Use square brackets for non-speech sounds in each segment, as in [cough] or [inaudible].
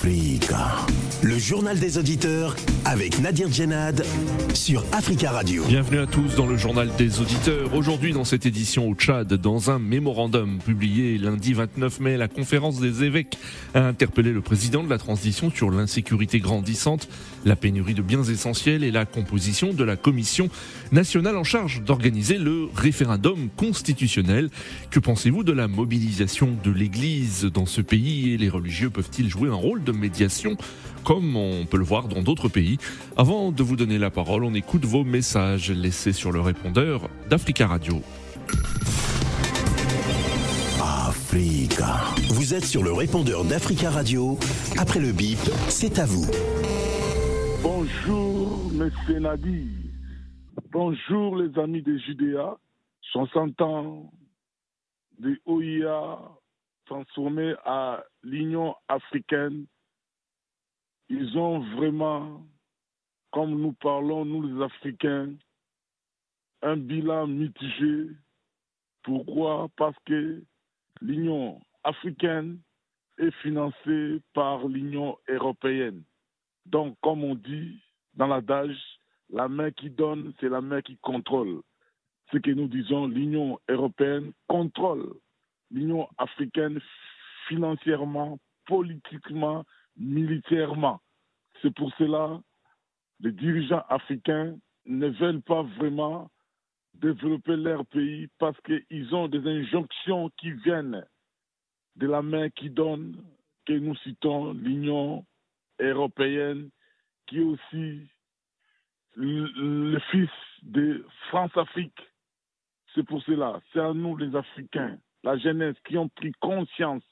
Friga. Le journal des auditeurs avec Nadir Djenad sur Africa Radio. Bienvenue à tous dans le journal des auditeurs. Aujourd'hui dans cette édition au Tchad, dans un mémorandum publié lundi 29 mai, la conférence des évêques a interpellé le président de la transition sur l'insécurité grandissante, la pénurie de biens essentiels et la composition de la commission nationale en charge d'organiser le référendum constitutionnel. Que pensez-vous de la mobilisation de l'Église dans ce pays et les religieux peuvent-ils jouer un rôle de médiation comme on peut le voir dans d'autres pays. Avant de vous donner la parole, on écoute vos messages laissés sur le répondeur d'Africa Radio. Africa. Vous êtes sur le répondeur d'Africa Radio. Après le bip, c'est à vous. Bonjour, monsieur Nadi. Bonjour, les amis de Judéa. 60 ans de OIA transformé à l'Union africaine ils ont vraiment, comme nous parlons, nous les Africains, un bilan mitigé. Pourquoi? Parce que l'Union africaine est financée par l'Union européenne. Donc, comme on dit dans l'adage, la main qui donne, c'est la main qui contrôle. Ce que nous disons, l'Union européenne contrôle l'Union africaine financièrement, politiquement, militairement. C'est pour cela que les dirigeants africains ne veulent pas vraiment développer leur pays parce qu'ils ont des injonctions qui viennent de la main qui donne, que nous citons l'Union européenne, qui est aussi le, fils de France-Afrique. C'est pour cela, c'est à nous les Africains, la jeunesse, qui ont pris conscience,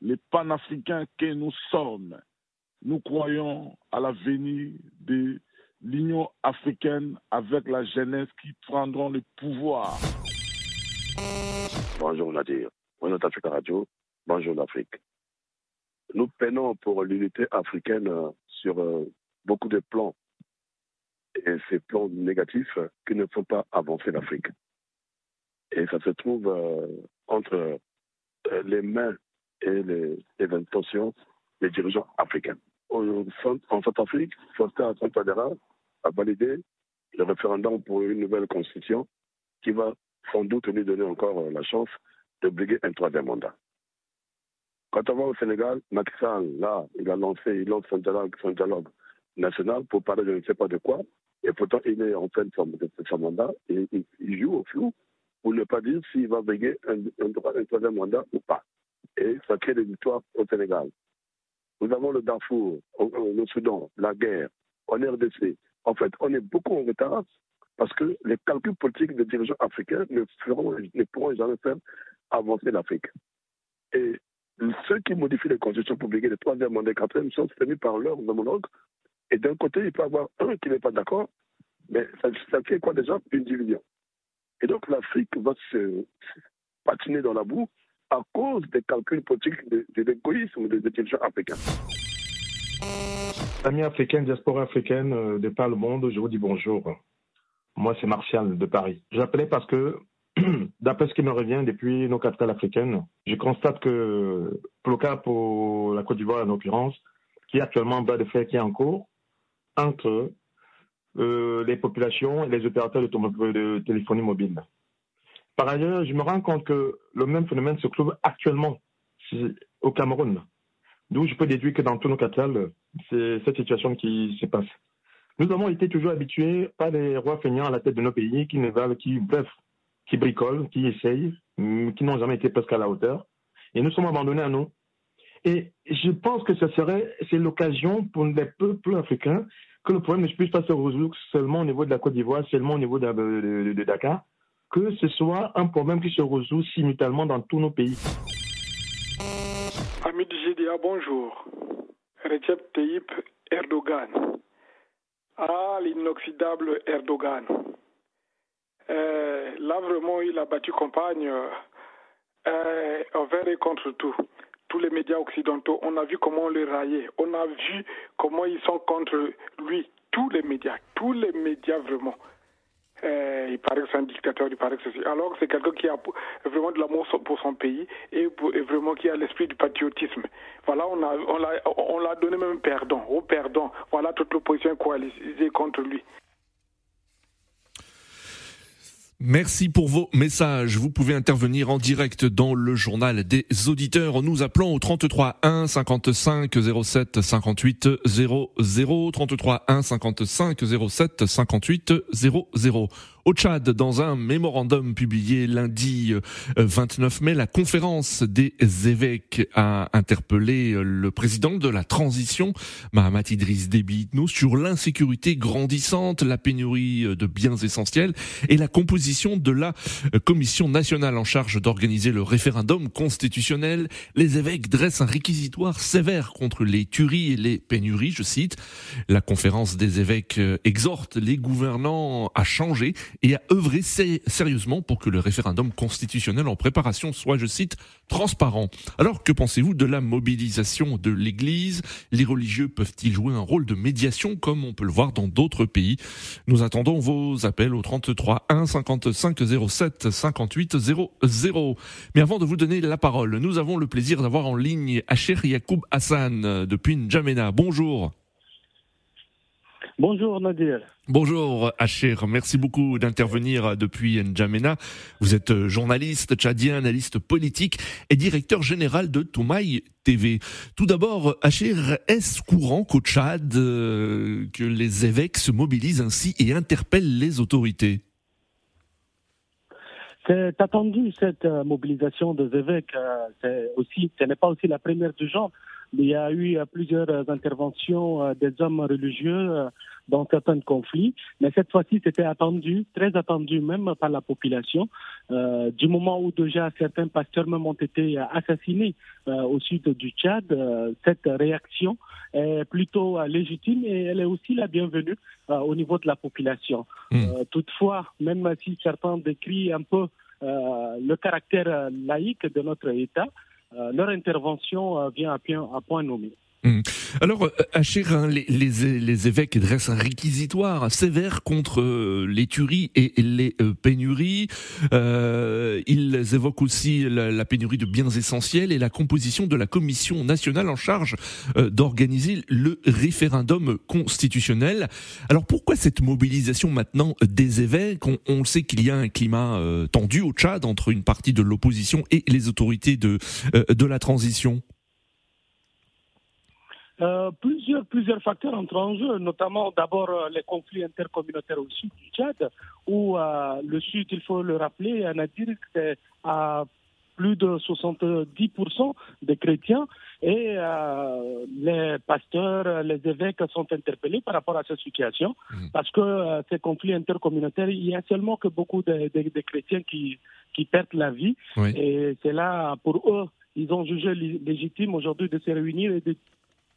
les panafricains que nous sommes, nous croyons à l'avenir de l'Union africaine avec la jeunesse qui prendront le pouvoir. Bonjour Nadir, bonjour Africa Radio, bonjour l'Afrique. Nous peinons pour l'unité africaine sur euh, beaucoup de plans. Et ces plans négatifs qui ne font pas avancer l'Afrique. Et ça se trouve euh, entre euh, les mains et les intentions des dirigeants africains en Centrafrique, Foster Padera a validé le référendum pour une nouvelle constitution qui va sans doute lui donner encore la chance de briguer un troisième mandat. Quand on va au Sénégal, Macky là, il a lancé, il lance son dialogue, son national pour parler de je ne sais pas de quoi, et pourtant il est en fin de son, mandat, et il, joue au flou pour ne pas dire s'il va briguer un, un troisième mandat ou pas. Et ça crée des victoires au Sénégal. Nous avons le Darfour, le Soudan, la guerre, en RDC. En fait, on est beaucoup en retard parce que les calculs politiques des dirigeants africains ne, pourront jamais faire avancer l'Afrique. Et ceux qui modifient les constitutions publiques, les troisième les quatrième, sont tenus par leurs homologues. Et d'un côté, il peut y avoir un qui n'est pas d'accord, mais ça, ça, fait quoi déjà? Une division. Et donc l'Afrique va se patiner dans la boue à cause des calculs politiques de, de l'égoïsme des dirigeants africains. Amis africains, diaspora africaine euh, de par le monde, je vous dis bonjour. Moi, c'est Martial de Paris. J'appelais parce que, [clears throat] d'après ce qui me revient depuis nos capitales africaines, je constate que, pour le cas pour la Côte d'Ivoire en l'occurrence, qui est actuellement en bas de fer qui est en cours, entre euh, les populations et les opérateurs de téléphonie mobile. Par ailleurs, je me rends compte que le même phénomène se trouve actuellement au Cameroun, d'où je peux déduire que dans tous nos capitales, c'est cette situation qui se passe. Nous avons été toujours habitués par les rois feignants à la tête de nos pays qui ne valent, qui, bref, qui bricolent, qui essayent, qui n'ont jamais été presque à la hauteur. Et nous sommes abandonnés à nous. Et je pense que ce serait, c'est l'occasion pour les peuples africains que le problème ne puisse pas se résoudre seulement au niveau de la Côte d'Ivoire, seulement au niveau de Dakar, que ce soit un problème qui se résout simultanément dans tous nos pays. Amis du GDA, bonjour. Recep Tayyip Erdogan. Ah, l'inoxydable Erdogan. Euh, là, vraiment, il a battu campagne euh, envers et contre tout. Tous les médias occidentaux, on a vu comment on les raillait. On a vu comment ils sont contre lui. Tous les médias, tous les médias vraiment. Il paraît que c'est un dictateur, il paraît que c'est... Alors c'est quelqu'un qui a vraiment de l'amour pour son pays et, vraiment qui a l'esprit du patriotisme. Voilà, on a, on l'a, on l'a donné même perdant, au perdant. Voilà toute l'opposition coalisée contre lui. Merci pour vos messages. Vous pouvez intervenir en direct dans le journal des auditeurs en nous appelant au 33 1 55 07 58 00 33 1 55 07 58 00. Au Tchad, dans un mémorandum publié lundi 29 euh, mai, la conférence des évêques a interpellé euh, le président de la transition, Mahamat Idriss Déby sur l'insécurité grandissante, la pénurie euh, de biens essentiels et la composition de la commission nationale en charge d'organiser le référendum constitutionnel. Les évêques dressent un réquisitoire sévère contre les tueries et les pénuries, je cite. La conférence des évêques exhorte les gouvernants à changer et à œuvrer sérieusement pour que le référendum constitutionnel en préparation soit, je cite, transparent. Alors que pensez-vous de la mobilisation de l'Église? Les religieux peuvent-ils jouer un rôle de médiation comme on peut le voir dans d'autres pays? Nous attendons vos appels au 33 1 55 07 58 00. Mais avant de vous donner la parole, nous avons le plaisir d'avoir en ligne Acher Yacoub Hassan depuis N'Djamena. Bonjour. Bonjour Nadir. Bonjour Achir, merci beaucoup d'intervenir depuis N'Djamena. Vous êtes journaliste tchadien, analyste politique et directeur général de Toumaï TV. Tout d'abord, Achir, est-ce courant qu'au Tchad, euh, que les évêques se mobilisent ainsi et interpellent les autorités? C'est attendu cette euh, mobilisation des évêques. Euh, aussi, ce n'est pas aussi la première du genre. Il y a eu plusieurs interventions euh, des hommes religieux euh, dans certains conflits, mais cette fois-ci c'était attendu, très attendu même par la population, euh, du moment où déjà certains pasteurs même ont été assassinés au sud du Tchad. cette réaction est plutôt légitime et elle est aussi la bienvenue au niveau de la population. Hmm. toutefois, même si certains décrivent un peu le caractère laïque de notre État, euh, leur intervention euh, vient à point nommé. Hmm. Alors, euh, Achir, hein, les, évêques dressent un réquisitoire sévère contre euh, les tueries et les euh, pénuries. ils évoquent aussi la, pénurie de biens essentiels et la composition de la commission nationale en charge d'organiser le référendum constitutionnel. Alors, pourquoi cette mobilisation maintenant des évêques? On, on, sait qu'il y a un climat tendu au Tchad entre une partie de l'opposition et les autorités de la transition. Euh, plusieurs, plusieurs facteurs entrent en jeu, notamment d'abord euh, les conflits intercommunautaires au sud du Tchad, où euh, le sud, il faut le rappeler, a dit que c'est à plus de 70% des chrétiens et les pasteurs, les évêques sont interpellés par rapport à cette situation mmh. parce que ces conflits intercommunautaires, il y a seulement que beaucoup de, chrétiens qui, qui perdent la vie et c'est là pour eux ils ont jugé légitime aujourd'hui de se réunir et de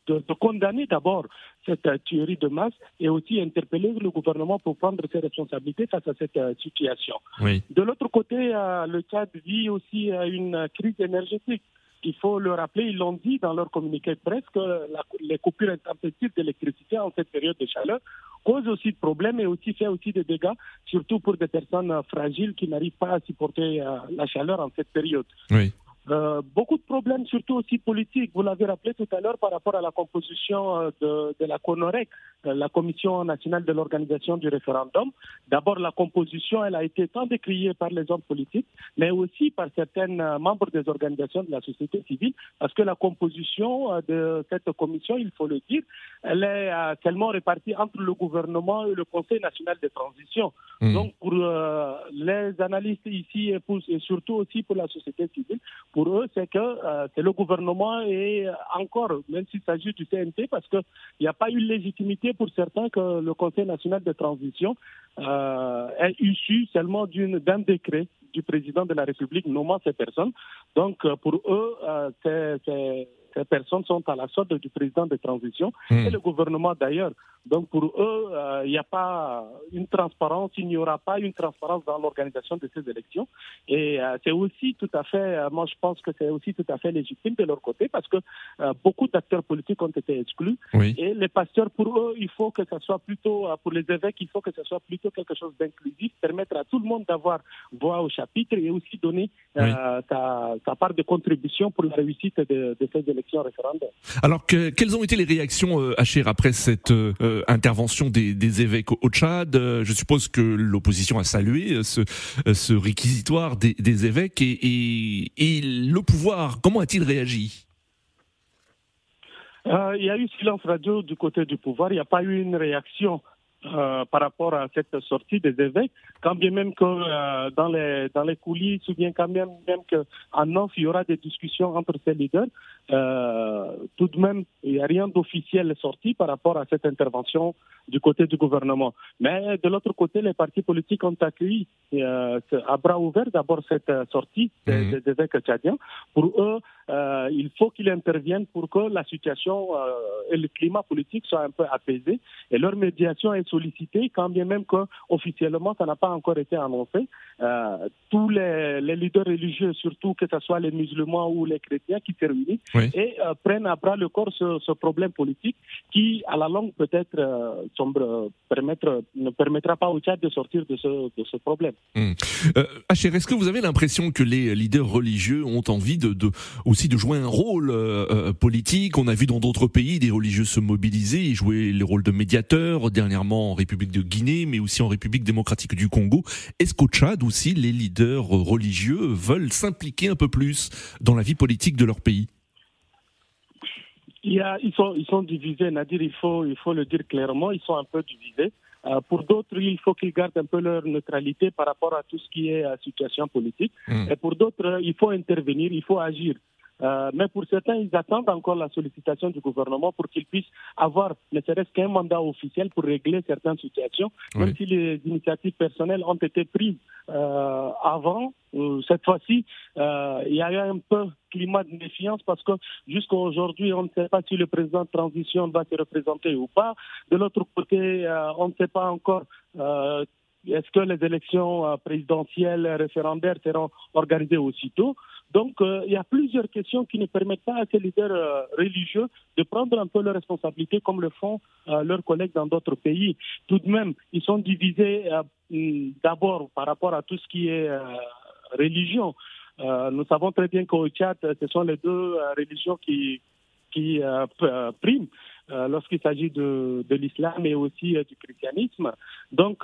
de, condamner d'abord cette euh, tuerie de masse et aussi interpeller le gouvernement pour prendre ses responsabilités face à cette euh, situation. De l'autre côté, euh, le Tchad vit aussi une crise énergétique. Il faut le rappeler, ils l'ont dit dans leur communiqué de presse que les coupures intempestives d'électricité en cette période de chaleur causent aussi de problèmes et aussi fait aussi des dégâts, surtout pour des personnes fragiles qui n'arrivent pas à supporter la chaleur en cette période. Oui. Euh, beaucoup de problèmes, surtout aussi politiques. Vous l'avez rappelé tout à l'heure par rapport à la composition euh, de, de la CONOREC, euh, la Commission nationale de l'organisation du référendum. D'abord, la composition, elle a été tant décriée par les hommes politiques, mais aussi par certains membres des organisations de la société civile, parce que la composition de cette commission, il faut le dire, elle est tellement répartie entre le gouvernement et le Conseil national de transition. Mmh. Donc, pour les analystes ici et, pour, et surtout aussi pour la société civile, pour eux, c'est que euh, c'est le gouvernement et encore, même s'il s'agit du CNT, parce qu'il n'y a pas eu légitimité pour certains que le Conseil national de transition euh, est issu seulement d'un décret du président de la République nommant ces personnes. Donc, euh, pour eux, c'est ces personnes sont à la sorte du président de transition Hmm. et le gouvernement d'ailleurs. Donc pour eux, euh, il n'y a pas une transparence, il n'y aura pas une transparence dans l'organisation de ces élections. Et euh, c'est aussi tout à fait, euh, moi je pense que c'est aussi tout à fait légitime de leur côté parce que beaucoup d'acteurs politiques ont été exclus. Oui. Et les pasteurs, pour eux, il faut que ça soit plutôt, pour les évêques, il faut que ça soit plutôt quelque chose d'inclusif, permettre à tout le monde d'avoir voix au chapitre et aussi donner sa, sa part de contribution pour la réussite de, de ces élections référendaires. Alors, que, quelles ont été les réactions, euh, Achir, après cette euh, intervention des, des évêques au, Tchad? Euh, Je suppose que l'opposition a salué euh, ce, euh, ce réquisitoire des, des évêques et, et, et le pouvoir, comment a-t-il réagi? Euh, il y a eu silence radio du côté du pouvoir. Il n'y a pas eu une réaction euh, par rapport à cette sortie des évêques, quand bien même que euh, dans les dans les coulisses ou bien quand même même que en off il y aura des discussions entre ces leaders. Euh, tout de même, il n'y a rien d'officiel sorti par rapport à cette intervention du côté du gouvernement. Mais de l'autre côté, les partis politiques ont accueilli euh, à bras ouverts d'abord cette euh, sortie des, Mhm. des évêques tchadiens. Pour eux, euh, il faut qu'ils interviennent pour que la situation euh, et le climat politique soient un peu apaisés. Et leur médiation est sollicitée, quand bien même que officiellement ça n'a pas encore été annoncé. Euh, tous les, les leaders religieux, surtout que ce soit les musulmans ou les chrétiens, qui se réunissent Oui. et euh, prennent à bras le corps ce, ce problème politique qui, à la longue, peut-être euh, ne permettra pas au Tchad de sortir de ce, de ce problème. Euh, Achir, est-ce que vous avez l'impression que les leaders religieux ont envie de, de aussi de jouer un rôle politique? On a vu dans d'autres pays des religieux se mobiliser et jouer les rôles de médiateurs, dernièrement en République de Guinée, mais aussi en République démocratique du Congo. Est-ce qu'au Tchad aussi les leaders religieux veulent s'impliquer un peu plus dans la vie politique de leur pays? Il y a, ils, sont, ils sont divisés, Nadir, il faut, il faut le dire clairement, ils sont un peu divisés. Euh, pour d'autres, il faut qu'ils gardent un peu leur neutralité par rapport à tout ce qui est euh, situation politique. Mm. Et pour d'autres, il faut intervenir, il faut agir. Euh, mais pour certains, ils attendent encore la sollicitation du gouvernement pour qu'ils puissent avoir ne serait-ce qu'un mandat officiel pour régler certaines situations, même si les initiatives personnelles ont été prises euh, avant. euh, cette fois-ci, euh, il y a eu un peu climat de méfiance parce que jusqu'à aujourd'hui, on ne sait pas si le président de transition va se représenter ou pas. De l'autre côté, on ne sait pas encore est-ce que les élections présidentielles référendaires seront organisées aussitôt. Donc, euh, il y a plusieurs questions qui ne permettent pas à ces leaders euh, religieux de prendre un peu leurs responsabilités comme le font euh, leurs collègues dans d'autres pays. Tout de même, ils sont divisés hum, d'abord par rapport à tout ce qui est religion. Nous savons très bien qu'au Tchad, ce sont les deux religions qui, qui priment lorsqu'il s'agit de, de l'islam et aussi du christianisme. Donc,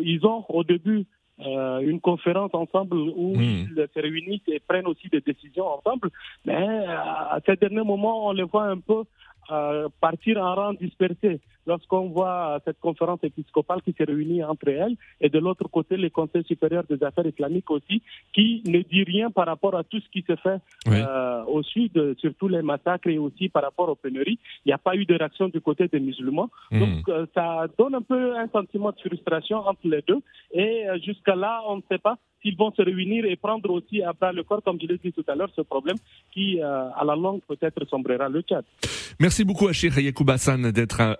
ils ont au début euh, une conférence ensemble où Mm. ils se réunissent et prennent aussi des décisions ensemble. Mais euh, à ces derniers moments, on les voit un peu euh, partir en rang dispersé. Lorsqu'on voit euh, cette conférence épiscopale qui se réunit entre elles, et de l'autre côté, le Conseil supérieur des affaires islamiques aussi, qui ne dit rien par rapport à tout ce qui se fait Oui. euh, au sud, surtout les massacres et aussi par rapport aux pénuries. Il n'y a pas eu de réaction du côté des musulmans. Mm. Donc, euh, ça donne un peu un sentiment de frustration entre les deux. Et euh, jusqu'à là, on ne sait pas s'ils vont se réunir et prendre aussi à bras le corps, comme je l'ai dit tout à l'heure, ce problème qui, à la longue, peut-être sombrera le Tchad. Merci beaucoup Achir Yacoub Hassan d'être euh,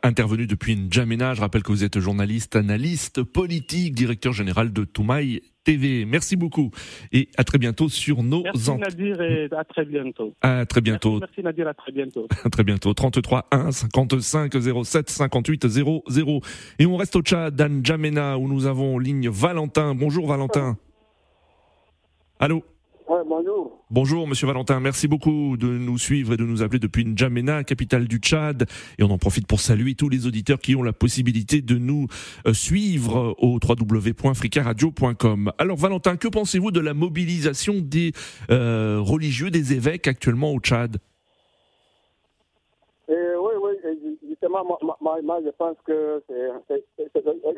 depuis N'Djamena. Je rappelle que vous êtes journaliste, analyste politique, directeur général de Toumaï TV. Merci beaucoup et à très bientôt sur nos Merci. Nadir et à très bientôt. À très bientôt. Merci, merci Nadir, à très bientôt. [laughs] À très bientôt. 33 1 55 07 58 00. Et on reste au Tchad, N'Djamena, où nous avons en ligne Valentin. Bonjour Valentin. Allô? Ouais, bonjour. Bonjour Monsieur Valentin, merci beaucoup de nous suivre et de nous appeler depuis N'Djamena, capitale du Tchad. Et on en profite pour saluer tous les auditeurs qui ont la possibilité de nous euh, suivre au www.fricaradio.com. Alors Valentin, que pensez-vous de la mobilisation des euh, religieux, des évêques actuellement au Tchad? Et oui, oui, et justement, moi, moi, moi, je pense que c'est-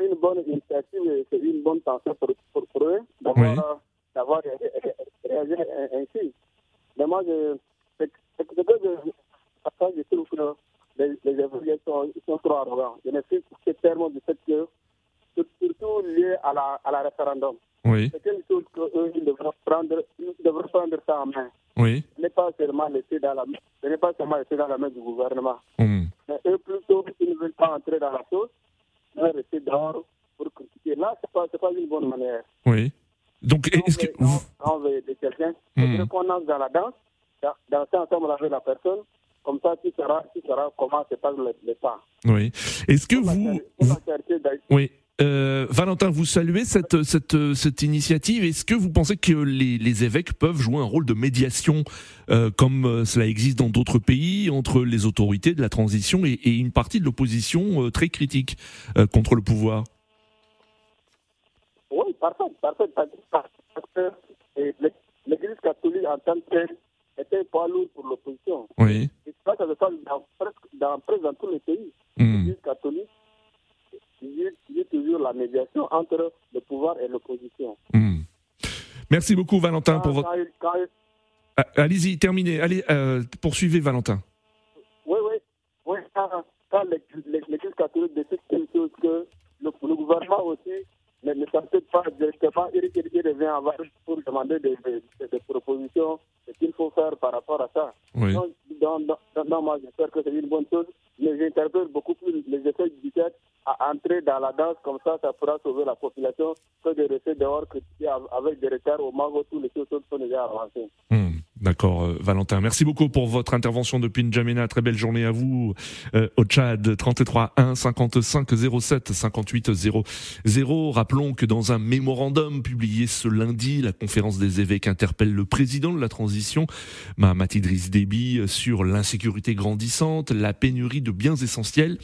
une bonne initiative et c'est une bonne tension pour, pour, pour eux Oui. euh, d'avoir ré- ré- réagi ainsi. Mais moi, je, c'est que je, trouve que les, les évolutions sont, ils sont trop arrogants. Je ne suis que tellement du fait que, sur- surtout lié à la, à la référendum. Oui. c'est quelque chose qu'eux, ils devraient prendre, ils devraient prendre ça en main. Oui. Ce n'est pas seulement laissé dans la, ce n'est pas seulement laissé dans la main du gouvernement. Hmm. Mais eux, plutôt, ils ne veulent pas entrer dans la chose, mais rester dehors pour critiquer. Là, ce n'est pas, c'est pas une bonne manière. Oui. Donc, est-ce que. quand on veut quelqu'un, il Hmm. qu'on dans la danse, dans- danser ensemble avec la personne, comme ça, tu sauras, tu sauras comment se passe le, le pas. Oui. Est-ce que vous. d'ailleurs. Oui. Euh, Valentin, vous saluez cette, cette, cette initiative. Est-ce que vous pensez que les, les évêques peuvent jouer un rôle de médiation, euh, comme euh, cela existe dans d'autres pays, entre les autorités de la transition et, et une partie de l'opposition euh, très critique euh, contre le pouvoir? Parfait, parfait. Parce que l'É- l'Église catholique en tant que telle était pas lourde pour l'opposition. Oui. Et ça, ça se passe dans, presque, dans, presque dans tous les pays. Hmm. L'Église catholique dit toujours la médiation entre le pouvoir et l'opposition. Hmm. Merci beaucoup, Valentin, Quand- pour votre. quand il- il- Ah, Allez-y, terminez. Allez, euh, poursuivez, Valentin. Oui, oui. oui quand l'Église catholique décide une chose que le, le gouvernement aussi ne, ne s'entête pas directement, il, il revient en vache pour demander des, des, des propositions, ce qu'il faut faire par rapport à ça. Oui. Donc, dans moi, j'espère que c'est une bonne chose, mais j'interpelle beaucoup plus les effets du 17 à entrer dans la danse, comme ça, ça pourra sauver la population que de rester dehors critiquer avec des retards au où tous les choses sont déjà avancées. Hmm, D'accord, euh, Valentin. Merci beaucoup pour votre intervention depuis N'Djamena. Très belle journée à vous euh, au Tchad. 33 1 55 07 58 00. Rappelons que dans un mémorandum publié ce lundi, la conférence des évêques interpelle le président de la transition, Mahamat Idriss Déby, sur l'insécurité grandissante, la pénurie de biens essentiels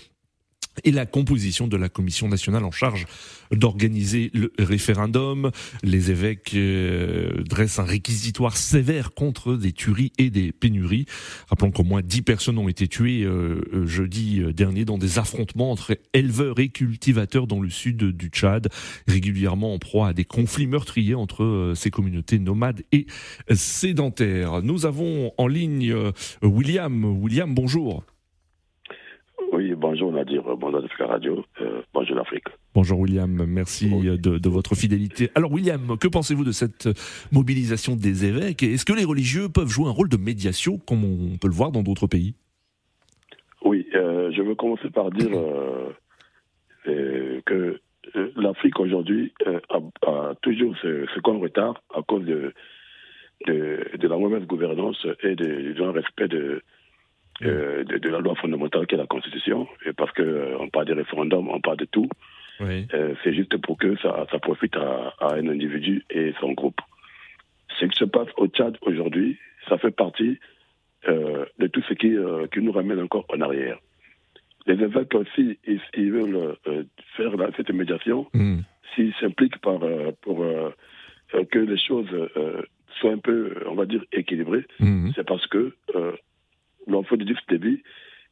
et la composition de la commission nationale en charge d'organiser le référendum. Les évêques euh, dressent un réquisitoire sévère contre des tueries et des pénuries. Rappelons qu'au moins 10 personnes ont été tuées euh, euh, jeudi dernier dans des affrontements entre éleveurs et cultivateurs dans le sud du Tchad, régulièrement en proie à des conflits meurtriers entre euh, ces communautés nomades et sédentaires. Nous avons en ligne euh, William. William, bonjour. Oui, bonjour Nadir, bonjour Africa Radio, euh, bonjour l'Afrique. Bonjour William, merci Oui. de, de votre fidélité. Alors William, que pensez-vous de cette mobilisation des évêques Est-ce que les religieux peuvent jouer un rôle de médiation comme on peut le voir dans d'autres pays? Oui, euh, je veux commencer par dire euh, euh, que euh, l'Afrique aujourd'hui euh, a, a toujours ce, ce qu'on retard à cause de, de, de la mauvaise gouvernance et de, du respect de, euh, de, de la loi fondamentale qui est la Constitution. Et parce qu'on parle des référendums, on parle de tout. Oui. Euh, c'est juste pour que ça, ça profite à, à un individu et son groupe. Ce qui se passe au Tchad aujourd'hui, ça fait partie euh, de tout ce qui, euh, qui nous ramène encore en arrière. Les évêques aussi, ils, ils veulent euh, faire la- cette médiation, Hmm. s'ils s'impliquent par, euh, pour euh, euh, que les choses euh, soient un peu, on va dire, équilibrées, Hmm. c'est parce que euh, l'enfant de Dieu débit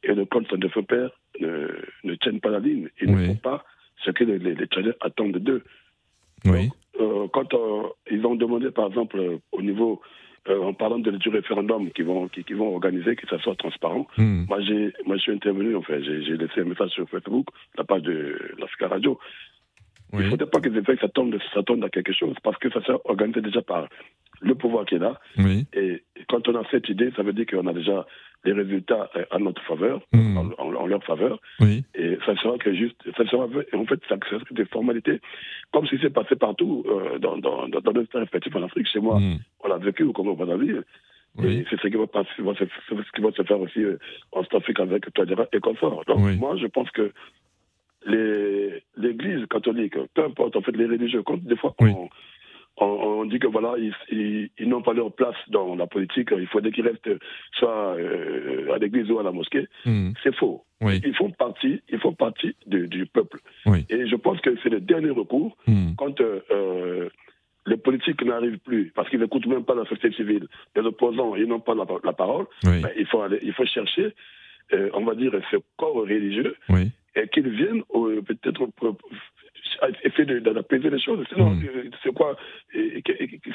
et le compte de feu père ne, ne tiennent pas la ligne. Ils Oui. ne font pas ce que les, les, attendent d'eux. Oui. Euh, quand euh, ils ont demandé, par exemple, euh, au niveau, euh, en parlant de, du référendum qu'ils vont, qui, qui vont organiser, que ça soit transparent, Hmm. moi, j'ai, moi, je suis intervenu, en fait, j'ai, j'ai laissé un message sur Facebook, la page de l'Africa Radio. Il ne faudrait pas que les évêques s'attendent, s'attendent à quelque chose, parce que ça sera organisé déjà par le pouvoir qui est là. Oui. Et quand on a cette idée, ça veut dire qu'on a déjà les résultats euh, à notre faveur, Hmm. en, leur faveur. Oui. Et ça sera que juste, ça sera, en fait, ça sera des formalités, comme ce qui s'est passé partout euh, dans, dans, dans, dans nos États respectifs en Afrique. Chez moi, Hmm. on l'a vécu au Congo Brazzaville. Oui. C'est ce qui va, passer, va se, c'est ce qui va se faire aussi euh, en Afrique avec Touadéra et confort. Donc, Oui. moi, je pense que l'Église catholique, peu importe, en fait, les religieux, quand des fois, Oui. on, on, on dit que voilà, ils, ils, ils n'ont pas leur place dans la politique, il faudrait qu'ils restent soit euh, à l'église ou à la mosquée. Hmm. C'est faux. Oui. Ils font partie, ils font partie du, du peuple. Oui. Et je pense que c'est le dernier recours Hmm. quand euh, euh, les politiques n'arrivent plus, parce qu'ils n'écoutent même pas la société civile, les opposants, ils n'ont pas la, la parole, Oui. ben, il, faut aller, il faut chercher, euh, on va dire, ce corps religieux Oui. Et qu'ils viennent euh, peut-être essayer d'apaiser les choses. Sinon, Mm. euh, c'est quoi, euh,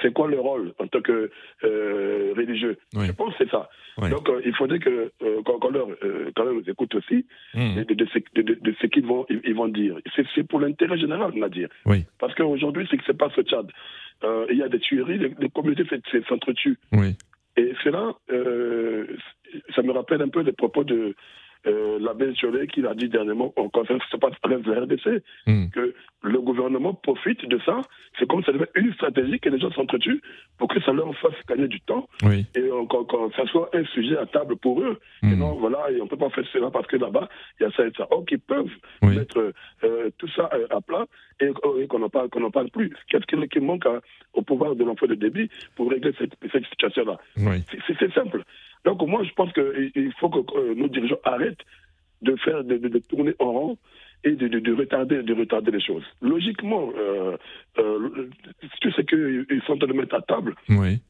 c'est quoi le rôle en tant que euh, religieux? Oui. Je pense que c'est ça. Oui. Donc, euh, il faudrait que euh, qu'on qu'on leur euh, quand même écoute aussi Hmm. de, de- de ce, de- ce qu'ils vont, ils, vont dire. C'est pour l'intérêt général, on va dire. Oui. Parce qu'aujourd'hui, c'est que c'est pas ce Tchad. Euh, il y a des tueries, les, les communautés se- se- s'entretuent. Et cela, euh, ça me rappelle un peu les propos de euh, l'abbé qui l'a dit dernièrement en conférence de de la RDC, Hmm. que le gouvernement profite de ça. C'est comme ça devient une stratégie que les gens s'entretuent pour que ça leur fasse gagner du temps Oui. et quand, quand ça soit un sujet à table pour eux. Et Hmm. non, voilà, et on peut pas faire cela parce que là-bas, il y a ça et ça. Or, qu'ils peuvent Oui. mettre euh, tout ça euh, à plat et, et qu'on n'en parle, qu'on n'en parle plus. Qu'est-ce qui, manque à- au pouvoir de l'emploi de débit pour régler cette, cette situation-là? Oui. C'est simple. Donc moi, je pense qu'il il faut que euh, nos dirigeants arrêtent de faire de, de- de tourner en rond et de, de- de retarder de retarder les choses. Logiquement, euh, euh, sais qu'ils sont en train de mettre à table, Oui.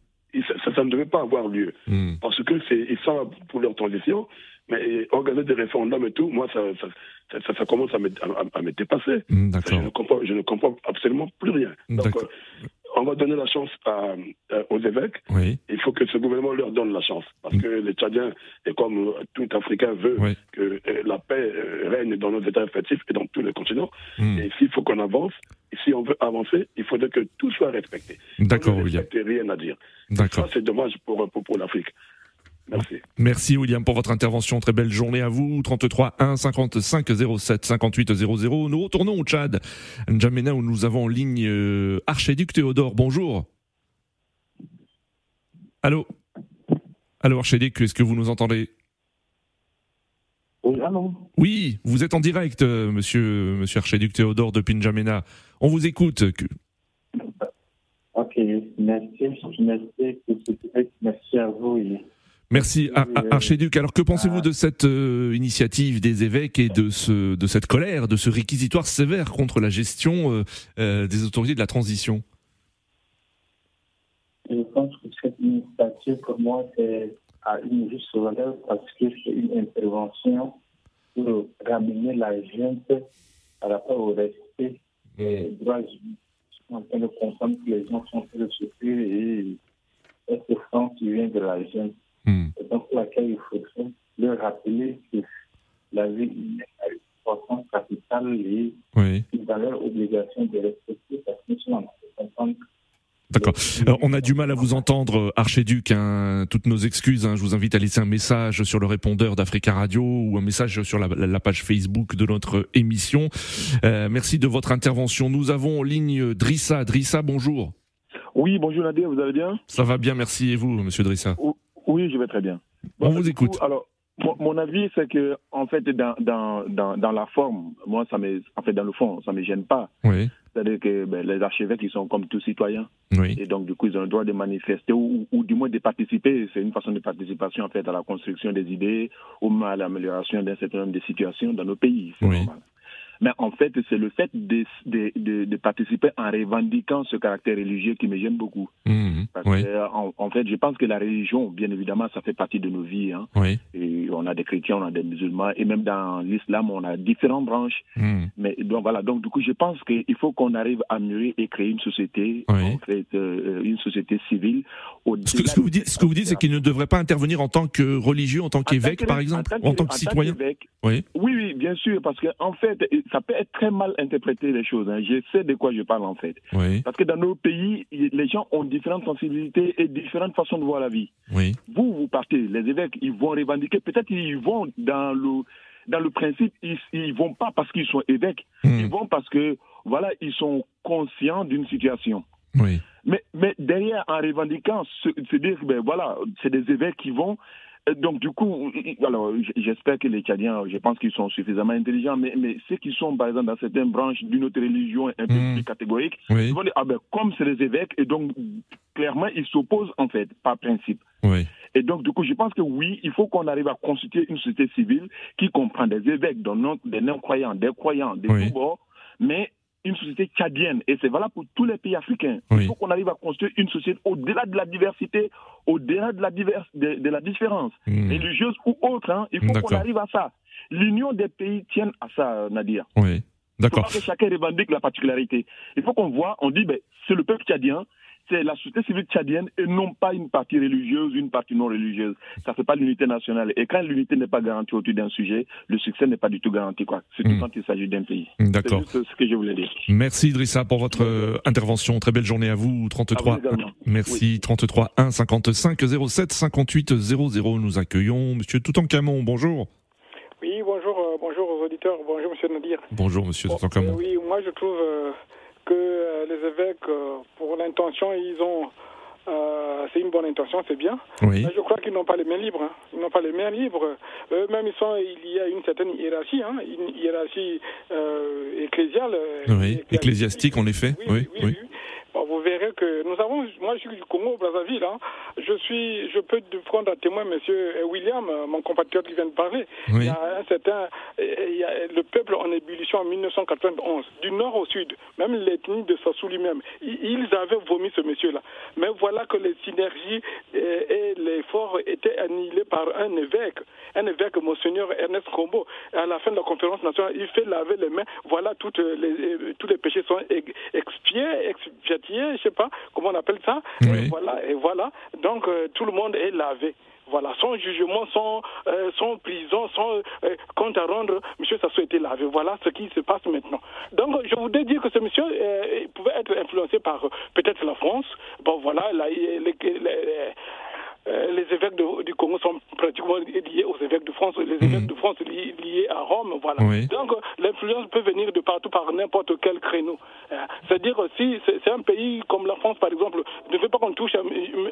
ça, ça- ça ne devait pas avoir lieu Hmm. parce que c'est ils sont pour leur transition, mais organiser des référendums et tout, moi ça commence à me, à, à me dépasser. Hmm, Je ne comprends, je ne comprends absolument plus rien. Donc, on va donner la chance à- à- aux évêques. Oui. Il faut que ce gouvernement leur donne la chance. Parce que les Tchadiens, et comme euh, tout Africain veut Oui. que euh, la paix euh, règne dans nos États effectifs et dans tous les continents, Hmm. et s'il faut qu'on avance, et si on veut avancer, il faudrait que tout soit respecté. D'accord, William. rien à dire. D'accord. Ça, c'est dommage pour, pour, pour l'Afrique. Merci. Merci William pour votre intervention. Très belle journée à vous. 33 1 55 07 58 00. Nous retournons au Tchad, N'Djamena, où nous avons en ligne euh, Archiduc Théodore. Bonjour. Allô? Allô Archiduc, est-ce que vous nous entendez? Oui, allô? Oui, vous êtes en direct, euh, monsieur, monsieur Archiduc Théodore de N'Djamena. On vous écoute. Que- Ok, merci, merci merci à vous. et- Merci Ar- Ar- Archiduc. Alors que pensez-vous de cette euh, initiative des évêques et de, ce, de cette colère, de ce réquisitoire sévère contre la gestion euh, euh, des autorités de la transition? Je pense que cette initiative, pour moi, c'est à une juste valeur parce que c'est une intervention pour ramener la gente par rapport au respect des droits humains. Je suis en train de comprendre que les gens sont en train de souffrir et cette souffrance qui vient de la gente. Hmm. Et donc, pour laquelle il faudrait leur rappeler que la vie humaine a une importance capitale et Oui. une valeur obligation de respecter en de comprendre D'accord. On a du mal à vous entendre, Archiduc. hein. Toutes nos excuses. hein. Je vous invite à laisser un message sur le répondeur d'Africa Radio ou un message sur la, la page Facebook de notre émission. Euh, merci de votre intervention. Nous avons en ligne Drissa. Drissa, bonjour. Oui, bonjour Nadia, vous allez bien? Ça va bien, merci. Et vous, monsieur Drissa? Oui, je vais très bien. On vous écoute. coup, alors, mon, mon avis, c'est que, en fait, dans, dans, dans, dans la forme, moi, ça me, en fait, dans le fond, ça me gêne pas. Oui. C'est-à-dire que ben, les archevêques, ils sont comme tous citoyens. Oui. Et donc, du coup, ils ont le droit de manifester ou, ou du moins de participer. C'est une façon de participation, en fait, à la construction des idées ou à l'amélioration d'un certain nombre de situations dans nos pays. Oui. normal. Mais en fait, c'est le fait de, de, de, de participer en revendiquant ce caractère religieux qui me gêne beaucoup. Mhm. Parce Oui. que, en, en fait, je pense que la religion, bien évidemment, ça fait partie de nos vies. Hein. Oui. Et on a des chrétiens, on a des musulmans, et même dans l'islam, on a différentes branches. Mhm. Mais donc voilà, donc du coup, je pense qu'il faut qu'on arrive à mûrir et créer une société, Oui. en fait, euh, une société civile. Ce que, ce que vous dites, ce que vous dites, c'est qu'il ne devrait pas intervenir en tant que religieux, en tant qu'évêque, par exemple, en tant que citoyen. Oui. oui, oui, bien sûr, parce que en fait, ça peut être très mal interprété les choses. hein. Je sais de quoi je parle en fait. Oui. Parce que dans nos pays, les gens ont différentes sensibilités et différentes façons de voir la vie. Oui. Vous, vous partez, les évêques, ils vont revendiquer, peut-être ils vont dans le, dans le principe, ils, ils vont pas parce qu'ils sont évêques, Mhm. ils vont parce que, voilà, ils sont conscients d'une situation. Oui. Mais, mais derrière, en revendiquant, se dire, ben voilà, c'est des évêques qui vont. Euh, Donc, du coup, alors, j- j'espère que les Tchadiens, je pense qu'ils sont suffisamment intelligents, mais, mais ceux qui sont, par exemple, dans certaines branches d'une autre religion un peu Mhm. plus catégorique, Oui. ils vont dire, ah ben, comme c'est les évêques, et donc, clairement, ils s'opposent, en fait, par principe. Oui. Et donc, du coup, je pense que oui, il faut qu'on arrive à constituer une société civile qui comprend des évêques, des non- des non-croyants, des croyants, des Oui. tous bords, mais une société tchadienne. Et c'est valable pour tous les pays africains. Oui. Il faut qu'on arrive à construire une société au-delà de la diversité, au-delà de la, divers- de, de la différence, Mhm. religieuse ou autre. hein. Il faut qu'on arrive à ça. L'union des pays tient à ça, Nadir. Oui. Il faut D'accord. que chacun revendique la particularité. Il faut qu'on voit, on dit, ben, c'est le peuple tchadien, c'est la société civile tchadienne et non pas une partie religieuse, une partie non religieuse. Ça fait pas l'unité nationale. Et quand l'unité n'est pas garantie autour d'un sujet, le succès n'est pas du tout garanti, quoi. Surtout Mm. quand il s'agit d'un pays. D'accord. C'est juste ce que je voulais dire. Merci Idrissa pour votre euh, intervention. Très belle journée à vous. 33. À vous également. Merci. 33 1 55 07 58 00. Nous accueillons Monsieur Toutankhamon. Bonjour. Oui, bonjour, euh, bonjour aux auditeurs, bonjour Monsieur Nadir. Bonjour Monsieur Bon, Toutankhamon. euh, oui, moi je trouve euh, que euh, les évêques, euh, pour l'intention, ils ont, euh, c'est une bonne intention, c'est bien. Oui. Mais je crois qu'ils n'ont pas les mains libres. hein. Ils n'ont pas les mains libres. Eux-mêmes, ils sont, il y a une certaine hiérarchie, hein, une hiérarchie euh, ecclésiale. Oui. Ecclésiastique en effet. Oui. Oui. Vous verrez que nous avons, moi je suis du Congo, Brazzaville, hein. je suis, je peux prendre à témoin Monsieur euh, William, euh, mon compatriote qui vient de parler. Oui. Il y a un certain, euh, il y a le peuple en ébullition en 1991, du nord au sud, même l'ethnie de Sassou lui-même, ils avaient vomi ce monsieur-là. Mais voilà que les synergies et l'effort étaient annihilés par un évêque, un évêque, Monseigneur Ernest Combo. À la fin de la conférence nationale, il fait laver les mains. Voilà, toutes les, tous les péchés sont ex- expiés, expiatés, je sais pas comment on appelle ça. Oui. Et voilà, et voilà. Donc euh, tout le monde est lavé. Voilà, son jugement, son, euh, son prison, son euh, compte à rendre, monsieur Sassou était lavé. Voilà ce qui se passe maintenant. Donc, je voudrais dire que ce monsieur euh, pouvait être influencé par euh, peut-être la France. Bon, voilà, là, il- les, les- euh, les évêques de- du Congo sont pratiquement liés aux évêques de France, les évêques de France li- liés à Rome, voilà. Oui. Donc euh, l'influence peut venir de partout par n'importe quel créneau. Euh, C'est-à-dire euh, si c'est un pays comme la France par exemple, ne veut pas qu'on touche à,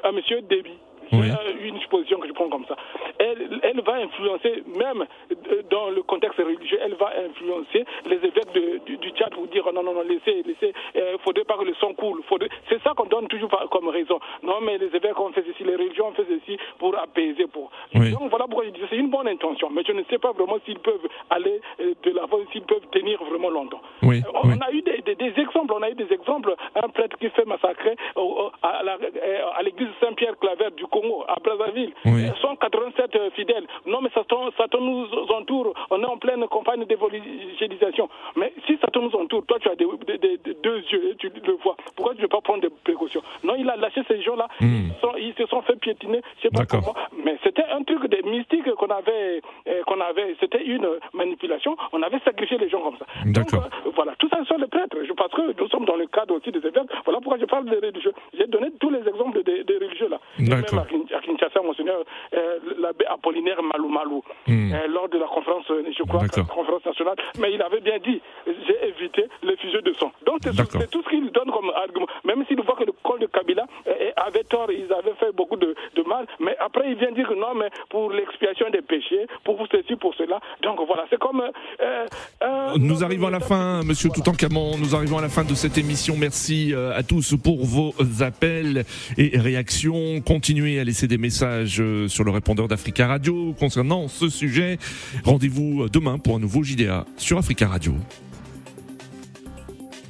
à Monsieur Déby. Oui. euh, une supposition que je prends comme ça. Elle, elle va influencer, même euh, dans le contexte religieux, elle va influencer les évêques de- du, du Tchad pour dire non, non, non, laissez, laissez, il faudrait pas que le sang coule. C'est ça qu'on donne toujours comme raison. Non, mais les évêques ont fait ceci, les religions ont fait ceci pour apaiser. Pour... Oui. Donc voilà pourquoi je dis c'est une bonne intention, mais je ne sais pas vraiment s'ils peuvent aller euh, de l'avant, s'ils peuvent tenir vraiment longtemps. Oui, Euh, On oui. a eu des, des- des exemples, on a eu des exemples. Un prêtre qui fait massacrer à euh, à l'église Saint-Pierre-Claver du Congo, à Brazzaville. Oui. Euh, 187 euh, fidèles. Non, mais Satan, Satan nous entoure. On est en pleine campagne d'évangélisation. Mais si Satan nous entoure, toi, tu as des, des- deux yeux et tu le vois. Pourquoi tu ne veux pas prendre des précautions? Non, il a lâché ces gens-là. Hmm. Ils se sont fait piétiner. Je sais pas D'accord. comment. Mais c'était un truc de mystique qu'on avait, euh, qu'on avait. C'était une manipulation. On avait sacrifié les gens comme ça. D'accord. Donc, euh, voilà, tout ça sont les prêtres. Je pense que nous sommes dans le cadre aussi des évêques. Voilà pourquoi je parle des religieux. J'ai donné tous les exemples des, des religieux là. Et D'accord. Même à Kin- à Kinshasa, monseigneur euh, l'abbé Apollinaire Malou Malou, Hmm. euh, lors de la conférence, je crois, la conférence nationale, mais il avait bien dit, j'ai évité les fusées de sang. Donc c'est tout ce qu'il donne comme argument. Même s'il voit que le col de Kabila euh, avait tort, ils avaient fait beaucoup de, de mal, mais après il vient dire que non, mais pour l'expiation des péchés, pour ceci, pour cela. Donc voilà, c'est comme... euh, euh, Nous arrivons à la fin, Monsieur Toutankhamon. Nous arrivons à la fin de cette émission. Merci euh, à tous pour vos appels et réactions. Continuez à laisser des messages euh, sur le répondeur d'Africa Radio concernant ce sujet. Rendez-vous demain pour un nouveau JDA sur Africa Radio.